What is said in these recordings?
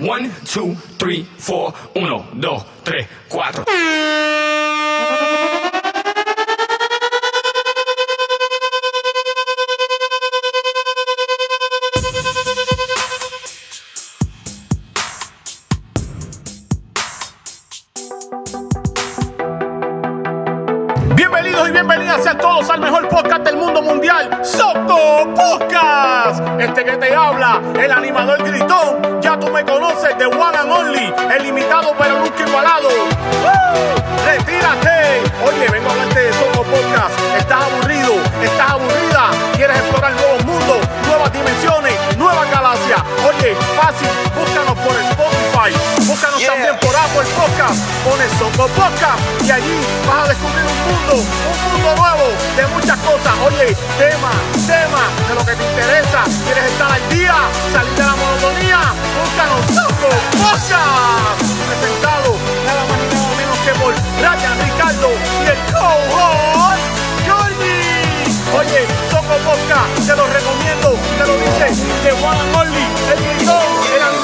One, two, three, four. Uno, dos, tres, cuatro. Bienvenidos y bienvenidas a todos al mejor podcast del mundo mundial, Soco Podcast. Este que te habla, el animador gritón, ya tú me conoces, de One and Only, el limitado pero nunca igualado. ¡Woo! ¡Retírate! Oye, vengo a hablarte de Soco Podcast. ¿Estás aburrido? ¿Estás aburrida? ¿Quieres explorar nuevos mundos, nuevas dimensiones, nuevas galaxias? Oye, fácil, búscanos por Spotify, búscanos también por Apple Podcast, pones Soco Podcast y allí vas a descubrir un mundo, un mundo nuevo de muchas cosas. Oye, tema, tema de lo que te interesa. ¿Quieres estar al día? ¿Salir de la monotonía? Búscanos Soco Podcast. Presentado nada más y nada menos que por Ryan Ricardo y el co-host Jordi. Oye, Soco Podcast, te lo recomiendo, te lo dice de Juan Only, el gritón, el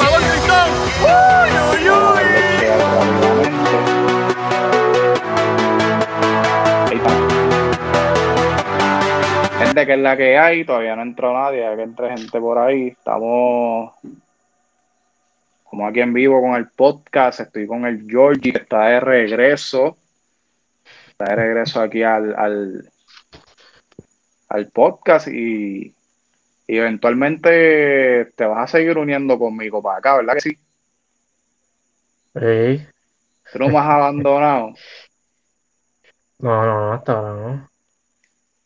Gente que es la que hay, todavía no entró nadie, hay que entre gente por ahí. Estamos como aquí en vivo con el podcast, estoy con el Georgie, que está de regreso. Está de regreso aquí al, al, al podcast y, y eventualmente te vas a seguir uniendo conmigo para acá, ¿verdad que sí? Ey, Tú no me has abandonado. No, no, no, hasta ahora no.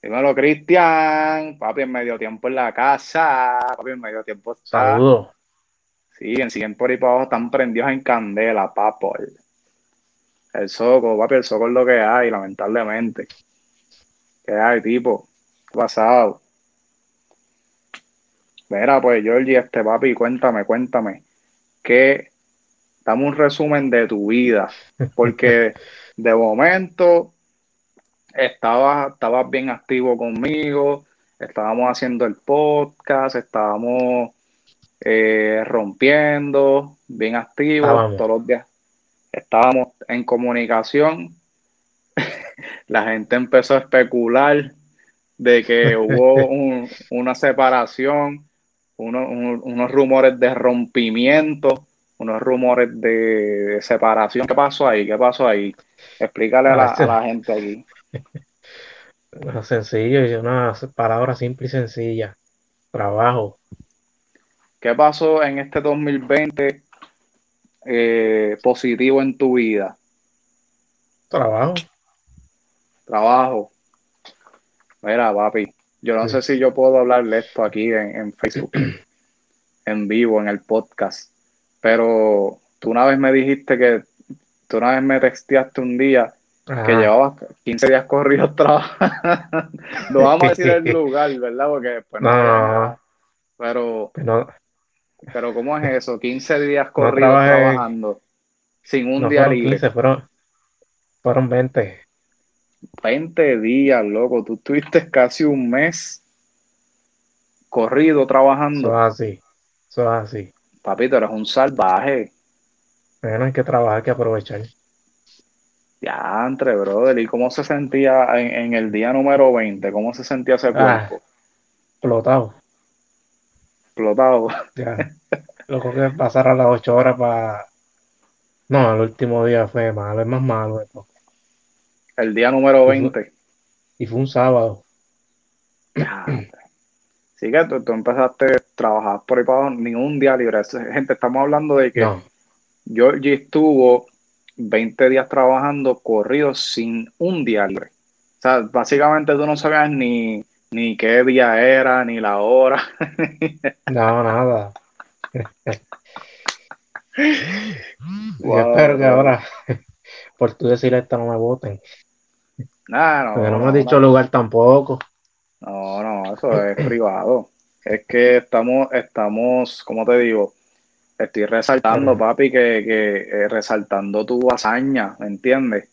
Dímelo, Cristian, papi en medio tiempo en la casa, papi en medio tiempo está. Saludos. Sí, en siguen por ahí para abajo están prendidos en candela, papo. El, el soco, papi, el soco es lo que hay, lamentablemente. ¿Qué hay, tipo? ¿Qué ha pasado? Mira, pues, Georgie, este papi, cuéntame, cuéntame. Que dame un resumen de tu vida. Porque de momento estabas, estabas bien activo conmigo, estábamos haciendo el podcast, estábamos eh, rompiendo, bien activos Estábamos. todos los días. Estábamos en comunicación. La gente empezó a especular de que hubo un- una separación, uno- un- unos rumores de rompimiento, unos rumores de separación. ¿Qué pasó ahí? ¿Qué pasó ahí? Explícale a la, a la gente aquí. Una sencillo y una palabra simple y sencilla. Trabajo. ¿Qué pasó en este 2020 eh, positivo en tu vida? Trabajo. Trabajo. Mira, papi, yo no Sí. sé si yo puedo hablarle esto aquí en, en Facebook, en vivo, en el podcast, pero tú una vez me dijiste que, tú una vez me texteaste un día que llevabas 15 días corridos trabajando. No vamos a decir el lugar, ¿verdad? Porque después no No. Pero, No, pero ¿cómo es eso? 15 días corridos trabajando sin un día fueron libre. 15, fueron, fueron 20. 20 días, loco. Tú estuviste casi un mes corrido Eso trabajando. es así. Eso es así. Papito, eres un salvaje. Bueno, hay que trabajar, hay que aprovechar. Ya, entre, brother. ¿Y cómo se sentía en, en el día número 20? ¿Cómo se sentía ese Ah. cuerpo? Explotado. Explotado. Ya. Loco que pasar a las 8 horas para. No, el último día fue malo, es más malo. todo. El día número Ujú. 20. Y fue un sábado. Ya. Sí que tú, tú empezaste a trabajar por ahí para abajo, ni un día libre. Gente, estamos hablando de que No, Georgie estuvo 20 días trabajando corridos sin un día libre. O sea, básicamente tú no sabías ni, ni qué día era, ni la hora. no, nada. Yo espero que ahora, por tú decir esto, no me voten. Nah, no, Porque no me no, has dicho lugar tampoco. No, no, eso es privado. Es que estamos, estamos, ¿cómo te digo? Estoy resaltando, papi, que, que eh, resaltando tu hazaña, ¿me entiendes?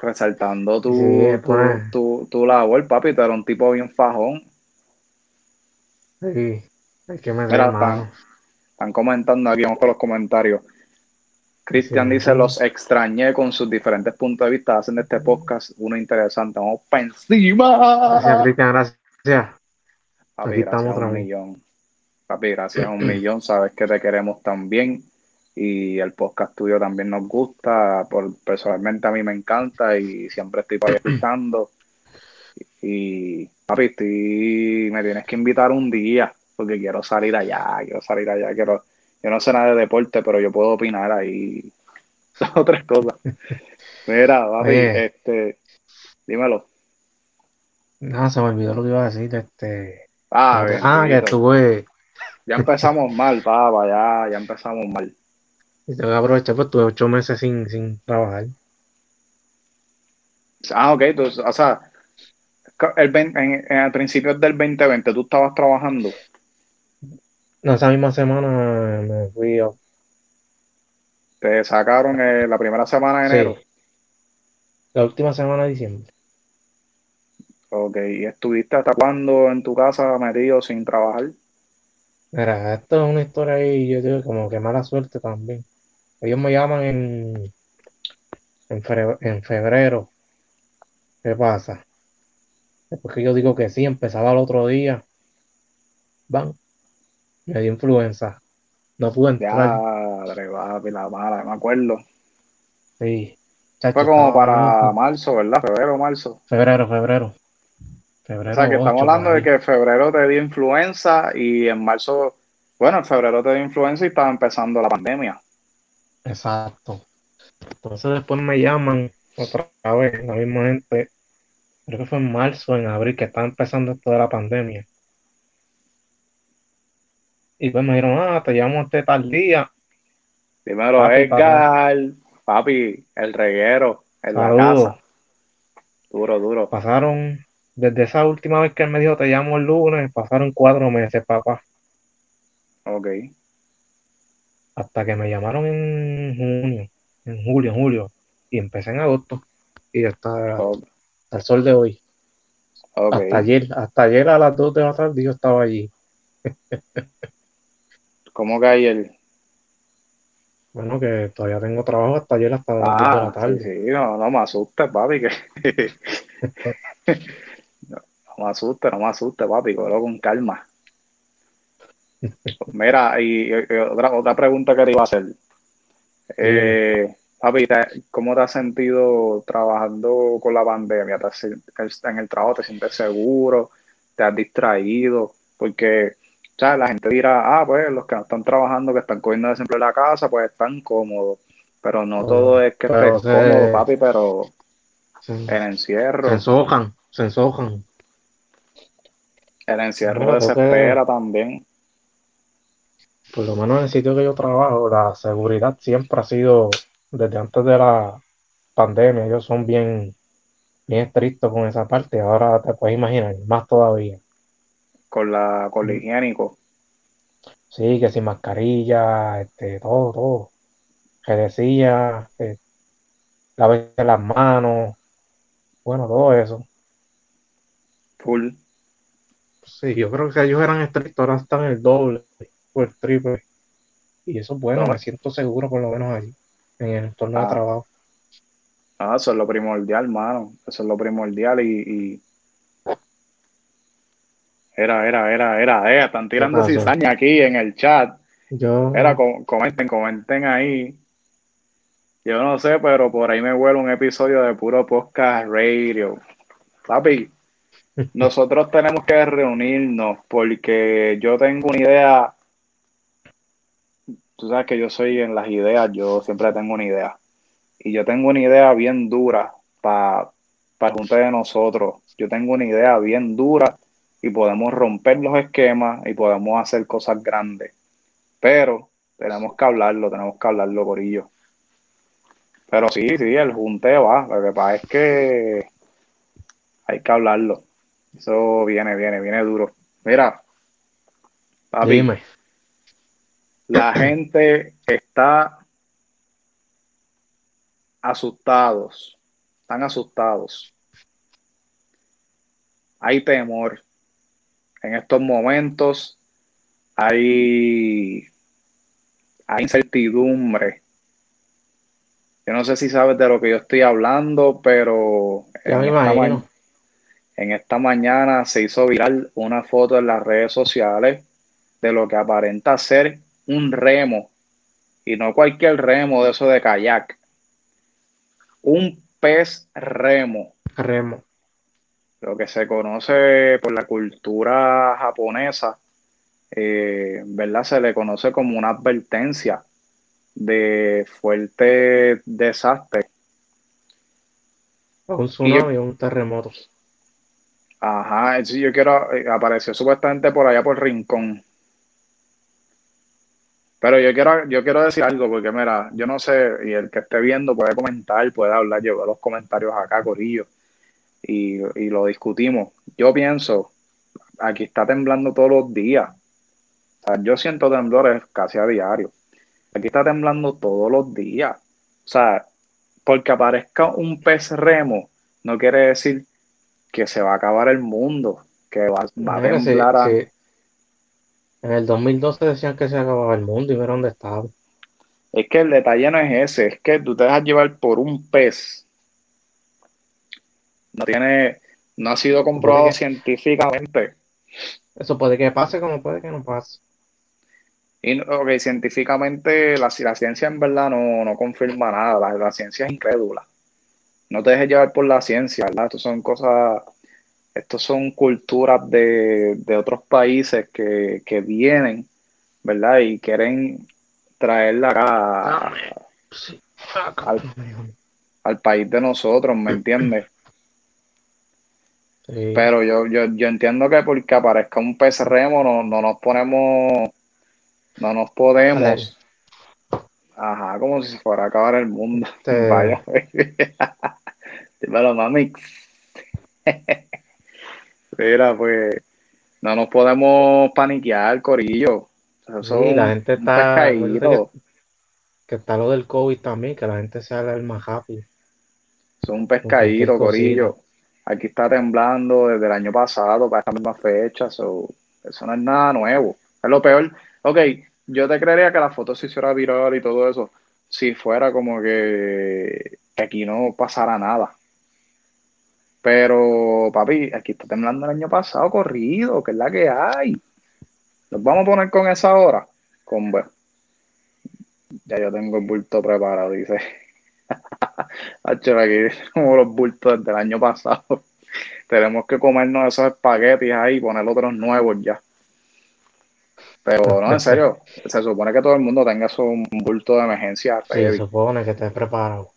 Resaltando tu, Sí, tu, pues. tu, tu labor, papi, tú eres un tipo bien fajón. Sí, hay que Mira, mano. Están comentando aquí, vamos con los comentarios. Cristian Sí. dice, los extrañé con sus diferentes puntos de vista, hacen de este podcast uno interesante. Vamos para encima. Gracias, Cristian, gracias. Papi, Aquí gracias estamos a otra un millón. Papi, gracias a un millón. Sabes que te queremos también. Y el podcast tuyo también nos gusta. Por, personalmente a mí me encanta y siempre estoy escuchando. Y papi, estoy, me tienes que invitar un día porque quiero salir allá, quiero salir allá, quiero, yo no sé nada de deporte, pero yo puedo opinar ahí. Son otras cosas. Mira, papi, este, dímelo. No, se me olvidó lo que iba a decir. Este... Ah, ah, que estuve. Ya empezamos mal, papá, ya, ya empezamos mal. Y te voy a aprovechar, pues tuve ocho meses sin, sin trabajar. Ah, ok, tú, o sea, el, en, en el principio del 2020 tú estabas trabajando. No, esa misma semana me fui a... Te sacaron eh, la primera semana de enero. Sí. La última semana de diciembre. Ok, ¿y estuviste hasta cuándo en tu casa metido sin trabajar? Mira, esto es una historia ahí, yo digo, como que mala suerte también. Ellos me llaman en, en, fre- en febrero. ¿Qué pasa? Después que yo digo que sí, empezaba el otro día. Van, me dio influenza. No pude Ya, entrar. papi, la mala, me acuerdo. Sí. Fue como para loco. marzo, ¿verdad? Febrero, marzo. Febrero, febrero. O Febrero sea, que estamos 8, hablando de que en febrero te dio influenza y en marzo, bueno, en febrero te dio influenza y estaba empezando la pandemia. Exacto. Entonces después me llaman otra vez, la misma gente, creo que fue en marzo, en abril, que estaba empezando esto de la pandemia. Y pues me dijeron, ah, te llamo este tal día. Dímelo, Papi, Edgar, papi, el reguero, en la casa. Duro, duro. Pasaron, desde esa última vez que él me dijo, te llamo el lunes, pasaron cuatro meses, papá. Ok. Hasta que me llamaron en junio, en julio, en julio. Y empecé en agosto. Y hasta, Ok. hasta el sol de hoy. ok. Hasta ayer, hasta ayer a las 2 de la tarde yo estaba allí. ¿Cómo que ayer? Bueno, que todavía tengo trabajo hasta ayer, hasta 2 de la Ah, tarde. sí, sí, no, no me asustes, papi, que... no, no me asustes, no me asustes, papi, cógelo con calma. Mira, y, y otra, otra pregunta que te iba a hacer. Eh, papi, ¿te- ¿cómo te has sentido trabajando con la pandemia? ¿Te has en el trabajo te sientes seguro? ¿Te has distraído? Porque, ¿sabes? La gente dirá, ah, pues los que no están trabajando, que están cogiendo desempleo en la casa, pues están cómodos. Pero no Oh, todo es que estés se- cómodo, papi, pero Se, el se encierro, ensojan, se ensojan. el encierro No, porque- desespera también. Por lo menos en el sitio que yo trabajo, la seguridad siempre ha sido, desde antes de la pandemia, ellos son bien, bien estrictos con esa parte. Ahora te puedes imaginar, más todavía. Con la, con lo higiénico. Sí, que sin mascarilla, este, todo, todo. Que decía, que lavarse las manos, bueno, todo eso. Full. Sí, yo creo que ellos eran estrictos, ahora están el doble o el triple. Y eso es bueno, No. me siento seguro por lo menos allí, en el entorno de Ah. trabajo. Ah, eso es lo primordial, mano. Eso es lo primordial y, y... Era, era, era, era, eh, están tirando cizaña aquí en el chat. Yo, Era, com- comenten, comenten ahí. Yo no sé, pero por ahí me huele un episodio de puro podcast radio. Papi, nosotros tenemos que reunirnos porque yo tengo una idea. Tú sabes que yo soy en las ideas, yo siempre tengo una idea. Y yo tengo una idea bien dura para para juntar de nosotros. Yo tengo una idea bien dura y podemos romper los esquemas y podemos hacer cosas grandes. Pero tenemos que hablarlo, tenemos que hablarlo, Corillo. Pero sí, sí, el junteo va. Lo que pasa es que hay que hablarlo. Eso viene, viene, viene duro. Mira, papi, dime, la gente está asustados, están asustados. Hay temor. En estos momentos hay hay incertidumbre. Yo no sé si sabes de lo que yo estoy hablando, pero Ya me en esta, en esta mañana se hizo viral una foto en las redes sociales de lo que aparenta ser un remo, y no cualquier remo de eso de kayak, un pez remo. Remo. Lo que se conoce por la cultura japonesa, eh, ¿verdad? Se le conoce como una advertencia de fuerte desastre. Un tsunami o un terremoto. Ajá, eso yo quiero, eh, apareció supuestamente por allá por Rincón. Pero yo quiero, yo quiero decir algo, porque mira, yo no sé, y el que esté viendo puede comentar, puede hablar, yo veo los comentarios acá, Corillo, y, y lo discutimos. Yo pienso, aquí está temblando todos los días. O sea, yo siento temblores casi a diario. Aquí está temblando todos los días. O sea, porque aparezca un pez remo, no quiere decir que se va a acabar el mundo, que va, va a temblar a... si En el 2012 decían que se acababa el mundo y mira dónde estaba. Es que el detalle no es ese, es que tú te dejas llevar por un pez. No tiene, no ha sido comprobado científicamente. Eso puede que pase como puede que no pase. Y, no- ok, científicamente la, la ciencia en verdad no, no confirma nada, la, la ciencia es incrédula. No te dejes llevar por la ciencia, ¿verdad? Estos son cosas, estos son culturas de, de otros países que, que vienen, ¿verdad? Y quieren traerla acá al, al país de nosotros, ¿me entiendes? Sí. Pero yo, yo, yo entiendo que porque aparezca un pez remo no, no nos ponemos, no nos podemos, ajá, como si se fuera a acabar el mundo. Vaya. Dímelo, mami. Mira, pues, no nos podemos paniquear, corillo. Eso Sí, la gente está- pescadito. Que está lo del COVID también, que la gente se el más rápido. Es un pescadito, cosita. Aquí está temblando desde el año pasado para esta misma fecha. so, eso no es nada nuevo. Es lo peor. Ok, yo te creería que la foto se hiciera viral y todo eso. Si fuera como que, aquí no pasara nada. Pero, papi, aquí está temblando el año pasado corrido, que es la que hay. Nos vamos a poner con esa hora. Con B. Ya yo tengo el bulto preparado, dice. Aquí como los bultos desde el año pasado. Tenemos que comernos esos espaguetis ahí y poner otros nuevos ya. Pero no, en serio, se supone que todo el mundo tenga un bulto de emergencia. Sí, heavy. supone que estés preparado.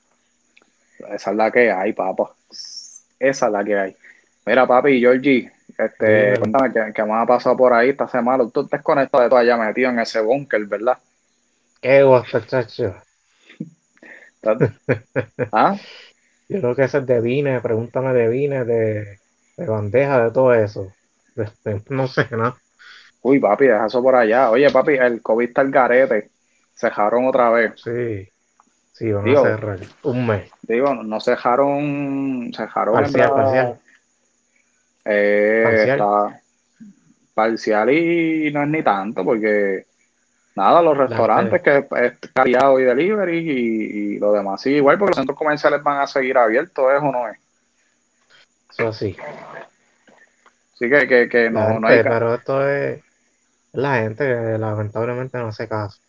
Esa es la que hay, papá. Esa es la que hay. Mira, papi, Georgie, este, cuéntame qué, qué más ha pasado por ahí esta semana. Tú te has conectado de todo allá metido en ese búnker, ¿verdad? Qué guapo, chacho. ¿Estás- ¿Ah? Yo creo que ese es de vine, pregúntame de vine, de, de bandeja, de todo eso. De- de- no sé, ¿no? Uy, papi, deja eso por allá. Oye, papi, el COVID está al garete. Cejaron otra vez. Sí. Sí, van Digo, a cerrar un mes. Digo, no cejaron, cejaron Parcial, parcial. eh, Parcial. está parcial y no es ni tanto, porque nada, los restaurantes que es cargado y delivery y, y lo demás sí, igual porque los centros comerciales van a seguir abiertos, ¿es o no es? Eso sí. Así que, que, que no, no gente, hay ca- pero esto es la gente que lamentablemente no hace caso.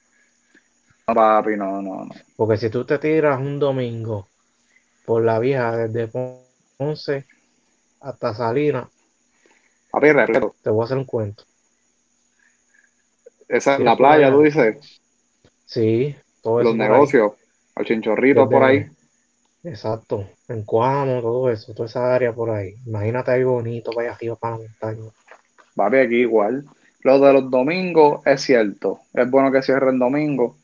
no, papi, no, no, no. Porque si tú te tiras un domingo por la vieja desde Ponce hasta Salinas, Papi, repleto. te voy a hacer un cuento. Esa, la playa, tú dices, Sí, todo los negocios, los chinchorritos por ahí. Exacto. En Cuamo, todo eso, toda esa área por ahí. Imagínate ahí bonito, vaya arriba para la montaña. Papi, aquí igual. Lo de los domingos es cierto. Es bueno que cierre el domingo.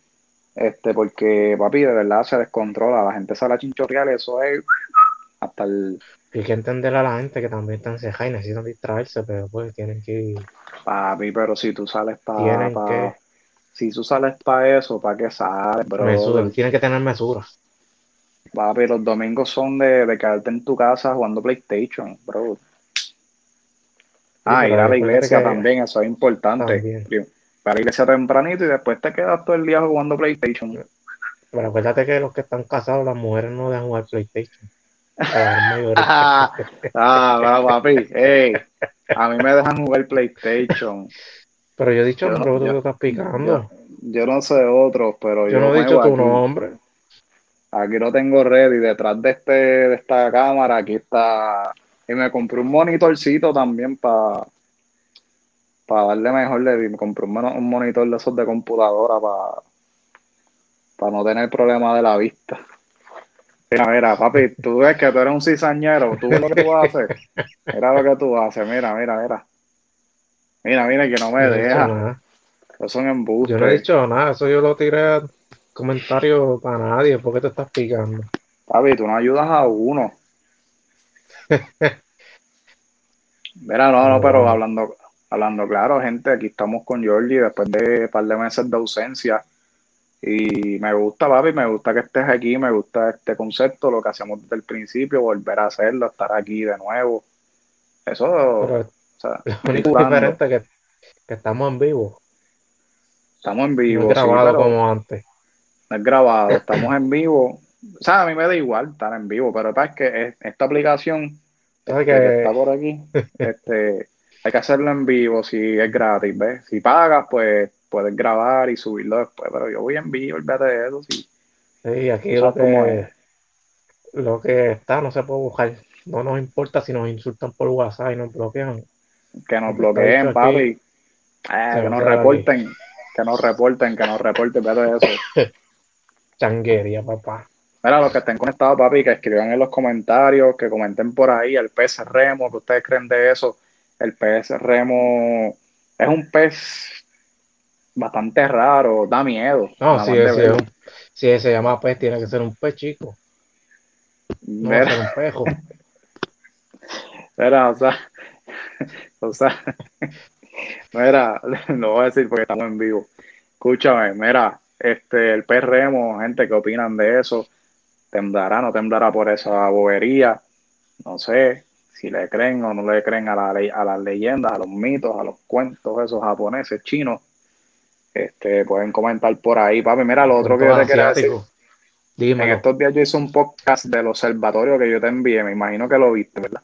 Este, porque, papi, de verdad se descontrola. La gente sale a chinchorrear y eso es hasta el Y hay que entender a la gente que también están cejadas y necesitan distraerse, pero pues tienen que ir. papi, pero si tú sales para Tienen que- si tú sales para eso, ¿para qué sales, bro? mesura, tienen que tener mesura. Papi, los domingos son de, de quedarte en tu casa jugando PlayStation, bro. Ah, ir a la iglesia que- también, eso es importante. También. Para la iglesia tempranito y después te quedas todo el día jugando PlayStation. Pero acuérdate que los que están casados, las mujeres no dejan jugar PlayStation. Ah, ah, papi. Ey, a mí me dejan jugar PlayStation. Pero yo he dicho Yo el no- nombre que yo- tú estás picando. Yo no sé otros, pero yo, Yo no he dicho tu aquí. nombre. Aquí lo tengo ready, detrás de este, de esta cámara, aquí está. Y me compré un monitorcito también para para darle mejor le Me compré un, un monitor de esos de computadora para para no tener problema de la vista. Mira, mira, papi, tú ves que tú eres un cizañero, tú ves lo que tú vas a hacer. Mira lo que tú haces, mira, mira, mira. Mira, mira, que no me no deja. Eso son embustes. Yo no he dicho nada. Eso yo lo tiré a comentario para nadie. ¿Por qué te estás picando? Papi, tú no ayudas a uno. Mira, no, no, pero hablando, hablando claro, gente, aquí estamos con Georgie después de un par de meses de ausencia. Y me gusta, papi, me gusta que estés aquí, me gusta este concepto, lo que hacemos desde el principio, volver a hacerlo, estar aquí de nuevo. Eso, Pero o sea, lo único diferente es que, que estamos en vivo. estamos en No vivo, es sí, grabado como antes. no es grabado, estamos en vivo. O sea, a mí me da igual estar en vivo, pero es que es- esta aplicación ¿Sabes que que está por aquí, este, hay que hacerlo en vivo si es gratis, ¿ves? Si pagas, pues puedes grabar y subirlo después, pero yo voy en vivo, olvídate de eso, sí. Sí, aquí lo como que, lo que está no se puede buscar. No nos importa si nos insultan por WhatsApp y nos bloquean. Que nos bloqueen, papi. Ah, que nos reporten, que nos reporten, que nos reporten, de eso. Changuería, papá. Mira, los que estén conectados, papi, que escriban en los comentarios, que comenten por ahí el pez remo, que ustedes creen de eso. El pez remo es un pez bastante raro, da miedo. No, si, más de es- si, es verlo. un- si se llama pez, tiene que ser un pez chico. No va a Mira, ser un pejo. mira, o sea, o sea, mira, lo voy a decir porque estamos en vivo. Escúchame, mira, este, el pez remo, gente, ¿qué opinan de eso? ¿Temblará, no temblará por esa bobería? No sé si le creen o no le creen a, la, a las leyendas, a los mitos, a los cuentos esos japoneses, chinos. Este, pueden comentar por ahí, papi. Mira, lo otro que yo te quería decir. Asiático. En Dímelo. estos días yo hice un podcast del observatorio que yo te envié, me imagino que lo viste, ¿verdad?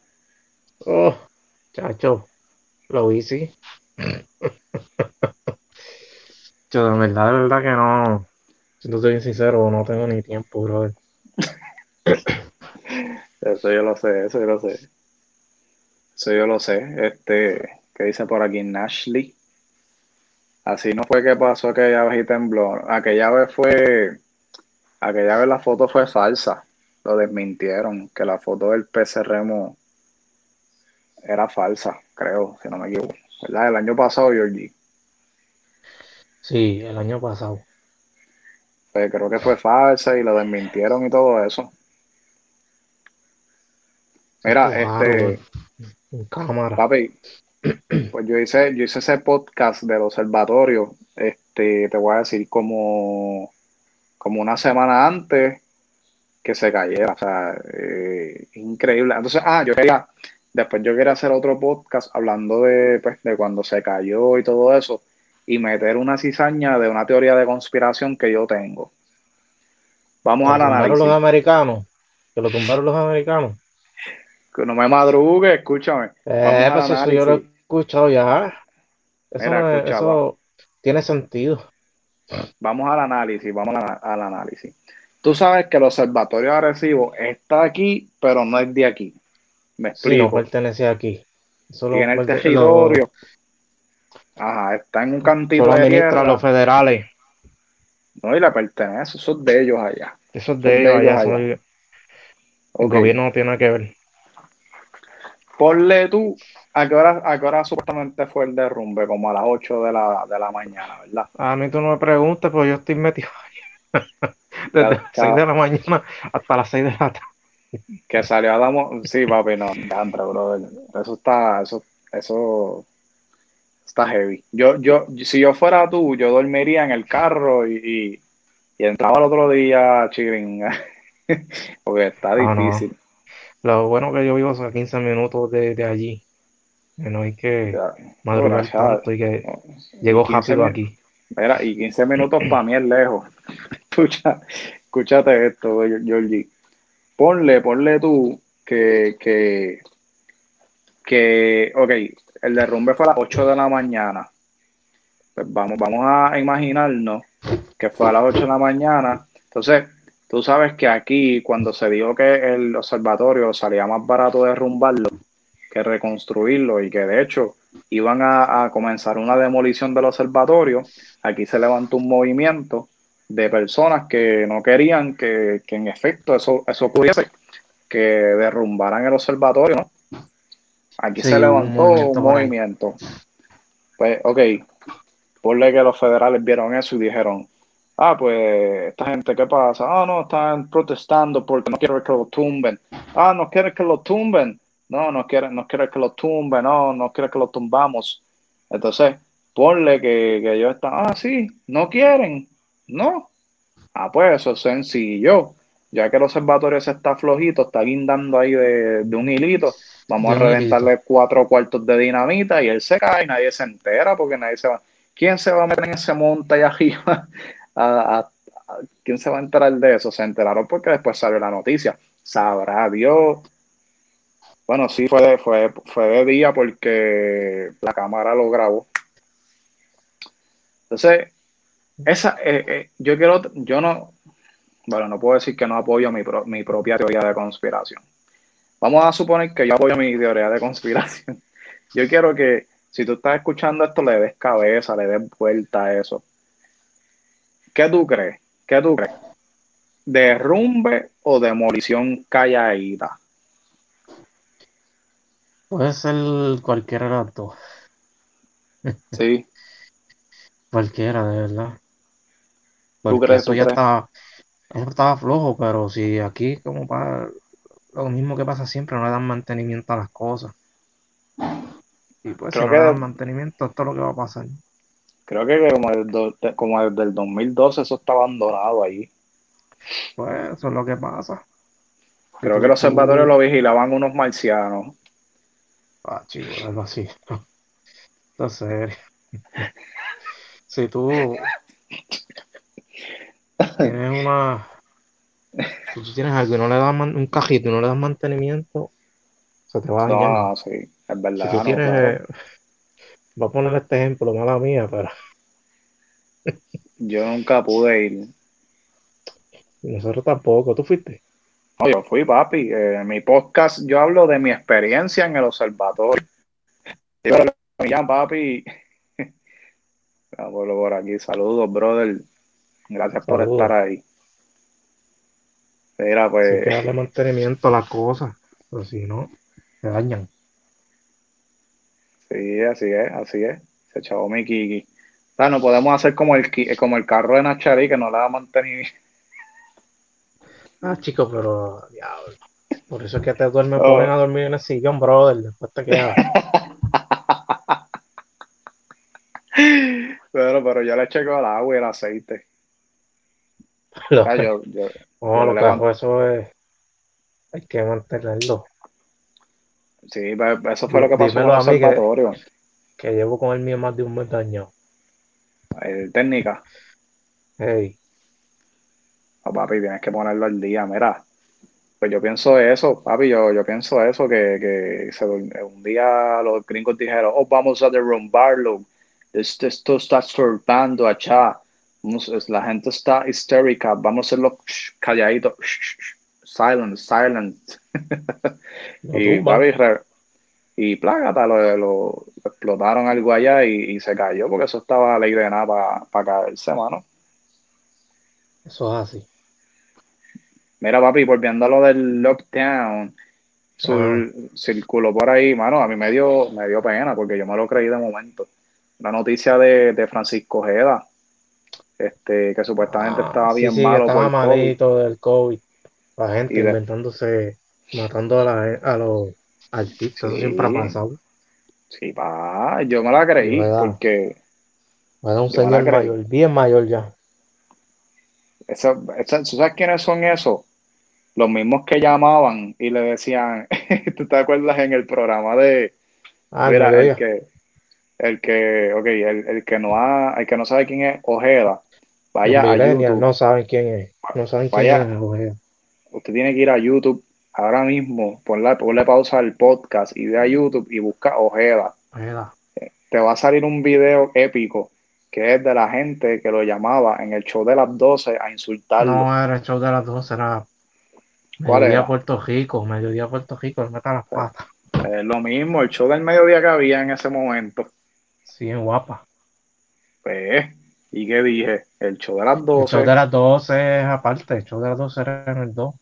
Oh, chacho, lo vi, sí. Yo, de verdad, de verdad que no. Siendo bien sincero, no tengo ni tiempo, brother. Eso yo lo sé, eso yo lo sé. Eso yo lo sé. Este, ¿qué dice por aquí? Nashley. Así no fue que pasó aquella vez y tembló. Aquella vez fue, aquella vez la foto fue falsa. Lo desmintieron, que la foto del PC Remo era falsa, creo, si no me equivoco. ¿Verdad? El año pasado, Georgie. Sí, el año pasado. Pues creo que fue falsa y lo desmintieron y todo eso. Mira, Claro, este, En cámara. papi, pues yo hice, yo hice ese podcast del observatorio, este, te voy a decir como, como una semana antes que se cayera, o sea, eh, increíble. Entonces, ah, yo quería, después yo quería hacer otro podcast hablando de, pues, de cuando se cayó y todo eso, y meter una cizaña de una teoría de conspiración que yo tengo. Vamos tumbaron análisis. los americanos. Que lo tumbaron los americanos. Que no me madrugue, escúchame. Eh, pues eso yo lo he escuchado ya. Eso, Mira, escucha, eso tiene sentido. Vamos al análisis, vamos al, al análisis. Tú sabes que el observatorio de Arecibo está aquí, pero no es de aquí. Me Sí, no explico. pertenece aquí. Eso lo Tiene el territorio. Ajá, está en un cantito Solo de tierra. los federales. No, y le pertenece, eso es de ellos allá. Eso es de de ellos ellos allá. allá. el, gobierno no tiene nada que ver. Ponle tú, ¿a qué hora, a qué hora supuestamente fue el derrumbe? Como a las 8 de la, de la mañana, ¿verdad? A mí tú no me preguntes, pues yo estoy metido desde las 6 de la mañana hasta las 6 de la tarde. Que salió a damos. Sí, papi, no, Andra, brother. Eso está, eso, eso está heavy. Yo, yo, si yo fuera tú, yo dormiría en el carro y, y, y entraba el otro día chilling. Porque está Ah, no. Lo bueno que yo vivo a 15 minutos de, de allí. No hay que Ya, madrugar tanto y que llegó 15 rápido aquí. Mira, y 15 minutos para mí es lejos. Escucha, escúchate esto, Georgie. Ponle, ponle tú que, que, que, ok, el derrumbe fue a las 8 de la mañana. Pues vamos, vamos a imaginarnos que fue a las 8 de la mañana. Entonces, tú sabes que aquí, cuando se dijo que el observatorio salía más barato derrumbarlo que reconstruirlo y que de hecho iban a, a comenzar una demolición del observatorio, aquí se levantó un movimiento de personas que no querían que, que en efecto eso, eso ocurriese, que derrumbaran el observatorio, ¿no? Aquí Sí, se hubo un levantó movimiento un movimiento. Pues, ok, ponle que los federales vieron eso y dijeron, ah, pues, esta gente, ¿qué pasa? Ah, no, están protestando porque no quieren que lo tumben. Ah, no quieren que lo tumben. No, no quieren, no quieren que lo tumben, no, no quieren que lo tumbamos. Entonces, ponle que, que ellos están, ah, sí, no quieren, no. Ah, pues eso es sencillo. Ya que el observatorio se está flojito, está guindando ahí de, de un hilito, vamos De a reventarle cuatro cuartos de dinamita y él se cae y nadie se entera porque nadie se va. ¿Quién se va a meter en ese monte allá arriba? A- a- ¿Quién se va a enterar de eso? Se enteraron porque después salió la noticia. Sabrá Dios. Bueno, sí, fue de, fue, fue de día porque la cámara lo grabó. Entonces, esa, eh, eh, yo quiero, yo no, bueno, no puedo decir que no apoyo mi, pro- mi propia teoría de conspiración. Vamos a suponer que yo apoyo mi teoría de conspiración. Yo quiero que si tú estás escuchando esto, le des cabeza, le des vuelta a eso. ¿Qué tú crees? ¿Qué tú crees? ¿Derrumbe o demolición calladita? Puede ser cualquiera de las dos. Sí, Cualquiera, de verdad. ¿Tú Porque crees, eso tú ya crees? estaba, eso estaba flojo, pero si aquí como para lo mismo que pasa siempre, no le dan mantenimiento a las cosas. Y pues si Creo no le dan mantenimiento, esto es lo que va a pasar. Creo que como, desde, do- como desde el 2012 eso está abandonado ahí. Pues eso es lo que pasa. Creo tú- que el observatorio tú- lo vigilaban unos marcianos. Ah, chico, algo así. Entonces, si tú tienes una, si tú tienes algo y no le das man- un cajito y no le das mantenimiento, se te va a dañar. No, sí, es verdad. Si tú no, tienes, claro. Voy a poner este ejemplo, mala mía, pero Yo nunca pude ir. nosotros tampoco. ¿Tú fuiste? No, yo fui papi. Eh, en mi podcast yo hablo de mi experiencia en el observatorio. Yo me llamo papi. Vamos por aquí. Saludos, brother. Gracias por estar ahí. Mira, Hay pues, que darle mantenimiento a las cosas, pero si no, se dañan. Sí, así es, así es. Se echó mi kiki. O sea, no podemos hacer como el, como el carro de Nachari que no le da mantenimiento. Ah, chico, pero diablo. Por eso es que te duermes, Oh. ponen a dormir en el sillón, brother. Después te quedas. Pero, pero yo le eché con el agua y el aceite. Lo O sea, que- yo, yo, no, lo que levanto. hago eso es. Hay que mantenerlo. Sí, eso fue lo que pasó con el mí que- llevo con el mío más de un mes dañado. Eh, técnica. Hey, Ah, papi, tienes que ponerlo al día, mira. Pues yo pienso eso, papi, yo, yo pienso eso, que, que se un día los gringos dijeron, oh, vamos a derrumbarlo, esto, esto está estorbando allá, la gente está histérica, vamos a hacerlo shh, calladito, shh, shh, shh, silent, silent. Y, papi, re- y plágata, lo, lo- lo explotaron algo allá y, y se cayó, porque eso estaba a ley de nada para caerse, mano. Eso es así. Mira, papi, volviendo a lo del lockdown, Ajá. circuló por ahí, mano, a mí me dio, me dio pena porque yo me lo creí de momento. La noticia de, de Francisco Ojeda, este, que supuestamente Ah, estaba sí, bien sí, malo estaba por COVID. malito del COVID. La gente Y inventándose, matando a, la- a los artistas. Eso siempre ha pasado. Sí, pa, yo me la creí porque un me la señor creí. mayor, bien mayor ya. esa, esa- ¿tú sabes quiénes son esos? Los mismos que llamaban y le decían, ¿tú te acuerdas en el programa de, Ah, Mira, el que, el que, ok, el, el que no ha, el que no sabe quién es Ojeda, vaya a YouTube. no saben quién es. No saben quién Vaya. es Ojeda. Usted tiene que ir a YouTube ahora mismo, ponle, ponle pausa al podcast y ve a YouTube y busca Ojeda. Ojeda. Te va a salir un video épico que es de la gente que lo llamaba en el show de las 12 a insultarlo. No era el show de las 12, era ¿Cuál Mediodía? Puerto Rico, Mediodía Puerto Rico, le meta las patas. Es lo mismo, el show del mediodía que había en ese momento. Sí, en guapa. Pues, ¿y qué dije? El show de las El 12, show de las 12 es aparte, el show de las 12 era en el 2.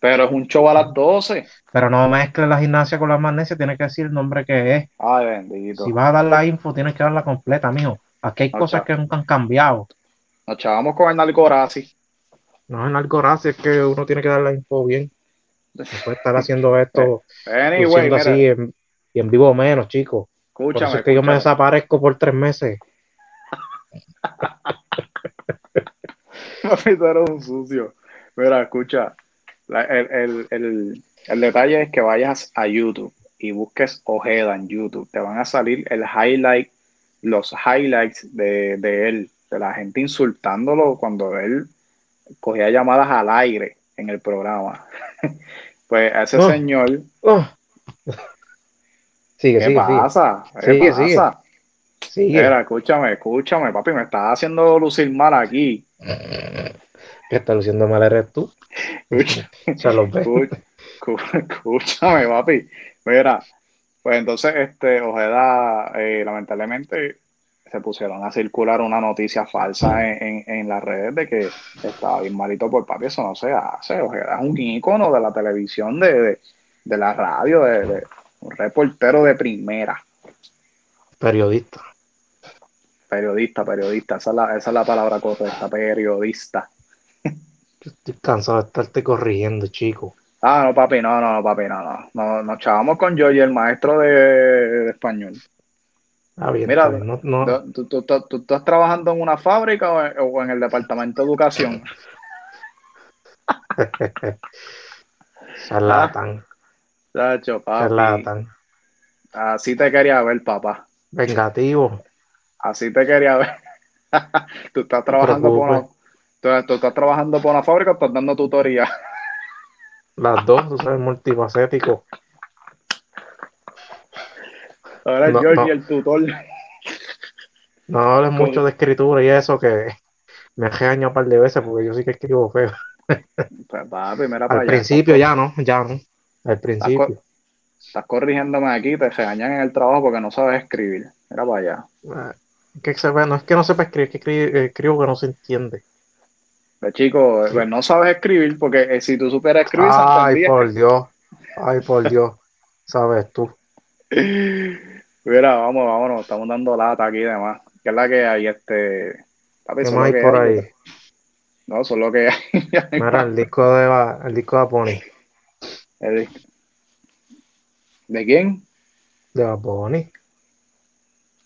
Pero es un show a las 12. Pero no mezcles la gimnasia con la magnesia, tienes que decir el nombre que es. Ay, bendito. Si vas a dar la info, tienes que darla completa, mijo. Aquí hay cosas que nunca han cambiado. Nos chavamos con el narcorazi. No algo racio, es que uno tiene que dar la info bien. No puede estar haciendo esto Anyway, así en- y en vivo menos, chicos. Por escúchame, eso es que yo me desaparezco por tres meses. Papi, tú eres un sucio. Mira, escucha. La- el, el, el, el detalle es que vayas a YouTube y busques Ojeda en YouTube. Te van a salir el highlight, los highlights de, de él, de la gente insultándolo cuando él cogía llamadas al aire en el programa. Pues a ese No. señor, Oh. Sigue, ¿qué sigue, sigue. pasa? ¿Qué Sigue, sigue. pasa? Sigue. Mira, escúchame, escúchame, papi, me estás haciendo lucir mal aquí. Que está luciendo mal eres tú. Escúchame, papi. Mira, pues entonces, este, Ojeda, eh, lamentablemente, se pusieron a circular una noticia falsa en, en, en las redes de que estaba bien malito por papi. Eso no se hace. Ojeda es un ícono de la televisión, de, de, de la radio, de, de un reportero de primera. Periodista. Periodista, periodista. Esa es la, esa es la palabra correcta, periodista. Estoy cansado de estarte corrigiendo, chico. Ah, no, papi, no, no, papi, no, no. no nos chavamos con Georgie, el maestro de, de español. Ah, bien, Mira, está bien, no, no, ¿Tú, tú, tú- tú estás trabajando en una fábrica o en, o en el departamento de educación? charlatán, Chacho, papi. charlatán. Así te quería ver, papá. Vengativo. Así te quería ver. tú estás trabajando por una, tú, estás trabajando por una fábrica o estás dando tutoría. Las dos, tú sabes, multifacético. Ahora No, Georgie, no. el tutor. No hables mucho de escritura y eso que me ha regañado un par de veces porque yo sí que escribo feo. Pues, mira para Al allá. principio ya no, ya no. Al principio. Estás corrigiéndome aquí, te regañan en el trabajo porque no sabes escribir. Mira para allá. Eh, Que se ve, no es que no sepa escribir, es que escribo, escribo que no se entiende. Ve, chico, pues no sabes escribir porque eh, si tú supieras escribir, Ay, por Dios. Ay, por Dios. Sabes tú. Mira, vamos, vámonos, estamos dando lata aquí y demás. ¿Qué es la que hay? Este. Papi, ¿Qué más hay por hay. ahí? No, es lo que hay. Mira, el disco de, el disco de Pony. El- ¿De quién? De Bad Bunny.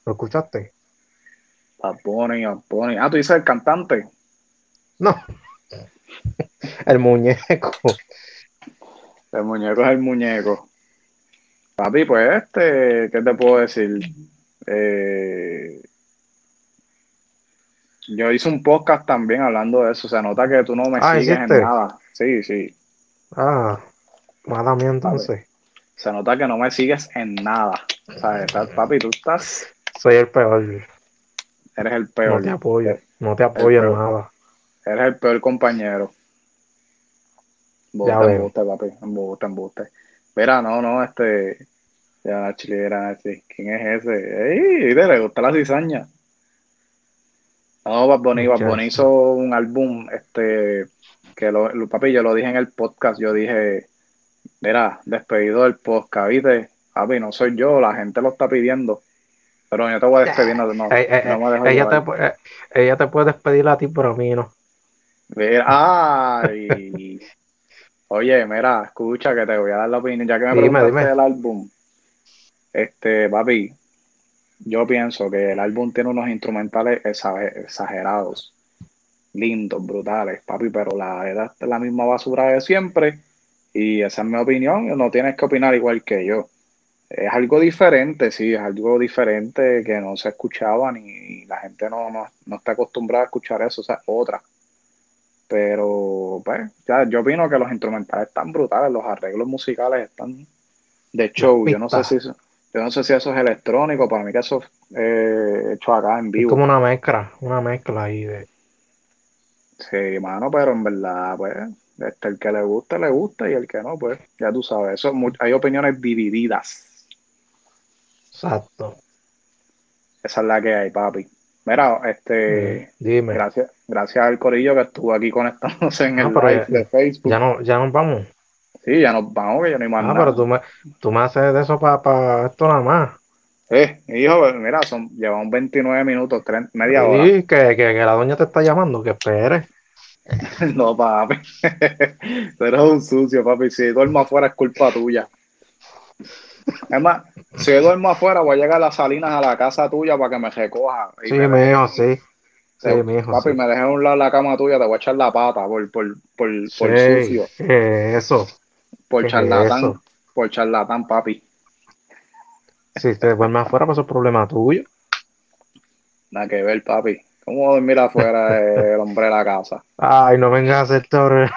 ¿Lo escuchaste? Bad Bunny. Ah, tú dices el cantante. No. El muñeco. El muñeco es el muñeco. Papi, pues este, ¿qué te puedo decir? Eh, yo hice un podcast también hablando de eso. Se nota que tú no me Ah, sigues en nada. Sí, sí. Ah, mala mía entonces. Se nota que no me sigues en nada. O sea, estás- papi, tú estás, Soy el peor. eres el No peor. te apoyo. No te apoyo en nada. Eres el peor compañero. Ya Embuste, veo. embuste, papi. Embuste, embuste. Mira, no, no, este. Ya chilera, este. ¿Quién es ese? ¡Ey! ¿Le gusta la cizaña? No, Bad Bunny, Bad Muchacho. Bunny hizo un álbum, este. Que lo, lo- papi, yo lo dije en el podcast. Yo dije, mira, despedido del podcast, ¿viste? Papi, no soy yo, la gente lo está pidiendo. Pero yo te voy a despedir, no, no, Eh, eh, no me dejo ella, te, llevar. eh, ella te puede despedir a ti, pero a mí no. Mira, ay. Oye, mira, escucha que te voy a dar la opinión, ya que me Dime, preguntaste del álbum. Este, papi, yo pienso que el álbum tiene unos instrumentales exa- exagerados, lindos, brutales, papi, pero la edad es la misma basura de siempre y esa es mi opinión, no tienes que opinar igual que yo. es algo diferente, sí, es algo diferente que no se escuchaba ni la gente no, no, no está acostumbrada a escuchar eso, o sea, otra. Pero, pues, ya, yo opino que los instrumentales están brutales, los arreglos musicales están de show. Yo no sé si eso, yo no sé si eso es electrónico, para mí que eso es eh, hecho acá en Es vivo. como una mezcla, una mezcla ahí de. Sí, mano, pero en verdad, pues, este, el que le guste, le gusta, y el que no, pues, ya tú sabes, eso es hay opiniones divididas. Exacto. Esa es la que hay, papi. Mira, este, Dime. gracias, gracias al corillo que estuvo aquí conectándose en No, el live ya- de Facebook. Ya no, ya nos vamos. Sí, ya nos vamos, que ya no hay más Ah, nada. pero tú me, tú me haces de eso para esto nada más. Eh, hijo, mira, son, llevamos 29 minutos, 30, media hora. Sí, que, que, que la doña te está llamando, que espere. No, papi. Tú eres un sucio, papi. Si duermo afuera es culpa tuya. Es más, si duermo afuera voy a llegar a las salinas a la casa tuya para que me recoja. Y Sí, me- mijo, sí. Sí, te- mijo, papi, sí. me dejé a un lado la cama tuya, te voy a echar la pata por, por, por, por Sí, sucio, ¿qué es eso? por ¿qué es charlatán, eso? por charlatán, papi. Si te duermes afuera, pues es problema tuyo. Nada que ver, papi. ¿Cómo va a dormir afuera el hombre de la casa? Ay, no vengas a hacerte ahora.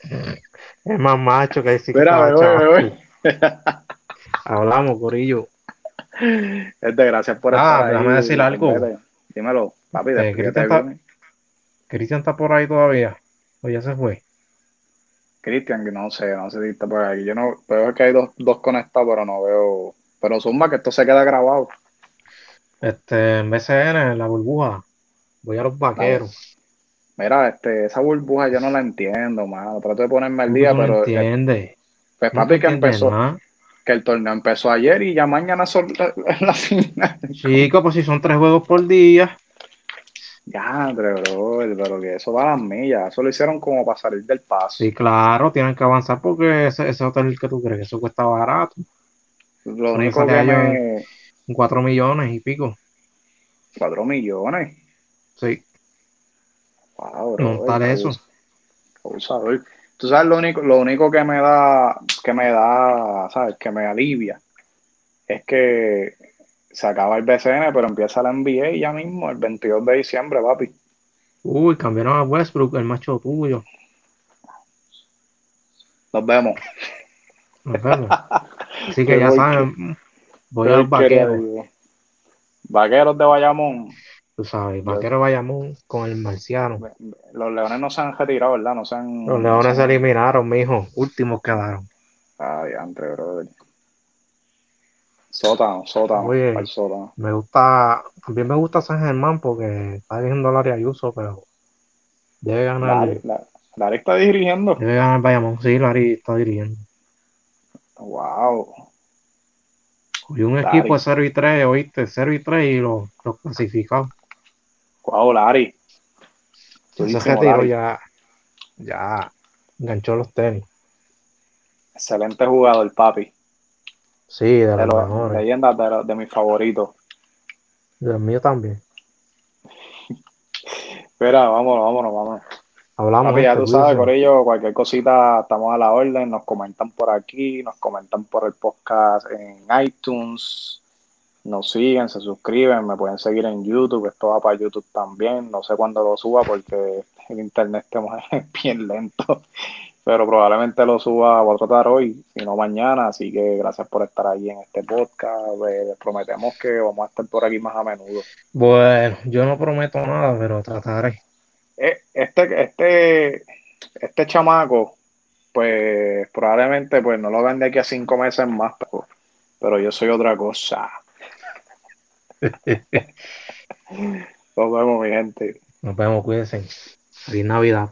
Es más macho que hay sí que Mira, voy, me voy. Hablamos, Corillo. Este, gracias por Ah, estar ahí. déjame decir algo. Vete. Dímelo, papi, Eh, Cristian está- bien. Cristian está por ahí todavía. O ya se fue. Cristian, que no sé, no sé si está por aquí. Yo no veo que hay dos, dos conectados, pero no veo. Pero zumba que esto se queda grabado. Este, en BCN, en la burbuja. Voy a los vaqueros. Mira, este, esa burbuja yo no la entiendo, mano. Trato de ponerme al ¿Cómo día, no pero eh, entiendes? pues, ¿No papi, te que empezó, nada? Que el torneo empezó ayer y ya mañana son la, la final. Chico, pues si son tres juegos por día. Ya, bro, pero que eso va a las millas. Eso lo hicieron como para salir del paso. Sí, claro, tienen que avanzar porque ese, ese hotel que tú crees que eso cuesta barato. Lo único que me. Cuatro millones y pico. Cuatro millones. Sí, Wow, bro. montar eso. Abusador. Tú sabes lo único, lo único que me da, que me da, sabes, que me alivia, es que se acaba el BCN, pero empieza la NBA ya mismo, el 22 de diciembre, papi. Uy, cambiaron a Westbrook, el macho tuyo. Nos vemos. Nos vemos. Así que ya saben, voy a los vaqueros. Vaqueros de Bayamón. Tú sabes, vaquero Bayamón con el marciano. Los leones no se han retirado, ¿verdad? No se han. Los no leones se han- eliminaron, mijo. Últimos quedaron. Ay, entre, brother. Sótano, sótano, Oye. al sótano. Me gusta, también me gusta San Germán porque está dirigiendo Larry Ayuso, pero debe ganar, Larry, la- Larry está dirigiendo. debe ganar Bayamón. Sí, Larry está dirigiendo. Wow. Y un Larry. equipo de 0 y 3, oíste, 0 y 3 y los los clasificados. Wow, Durísimo, retiro Larry. ya, ya enganchó los tenis. Excelente jugador, papi. Sí, de De los mejores. leyendas de, de mis favoritos. De los míos también. Espera, vámonos, vámonos, vámonos. Hablamos. Papi, ya gente, tú sabes. Corillo, cualquier cosita, estamos a la orden. Nos comentan por aquí, nos comentan por el podcast en iTunes. Nos siguen, se suscriben, me pueden seguir en YouTube. Esto va para YouTube también. No sé cuándo lo suba porque el internet es bien lento. Pero probablemente lo suba, voy a tratar hoy, si no mañana. Así que gracias por estar ahí en este podcast. Eh, les prometemos que vamos a estar por aquí más a menudo. Bueno, yo no prometo nada, pero trataré. Eh, Este, este, este chamaco, pues probablemente pues no lo de aquí a cinco meses más, pero, pero yo soy otra cosa. Nos vemos, mi gente. Nos vemos, cuídense. Feliz Navidad.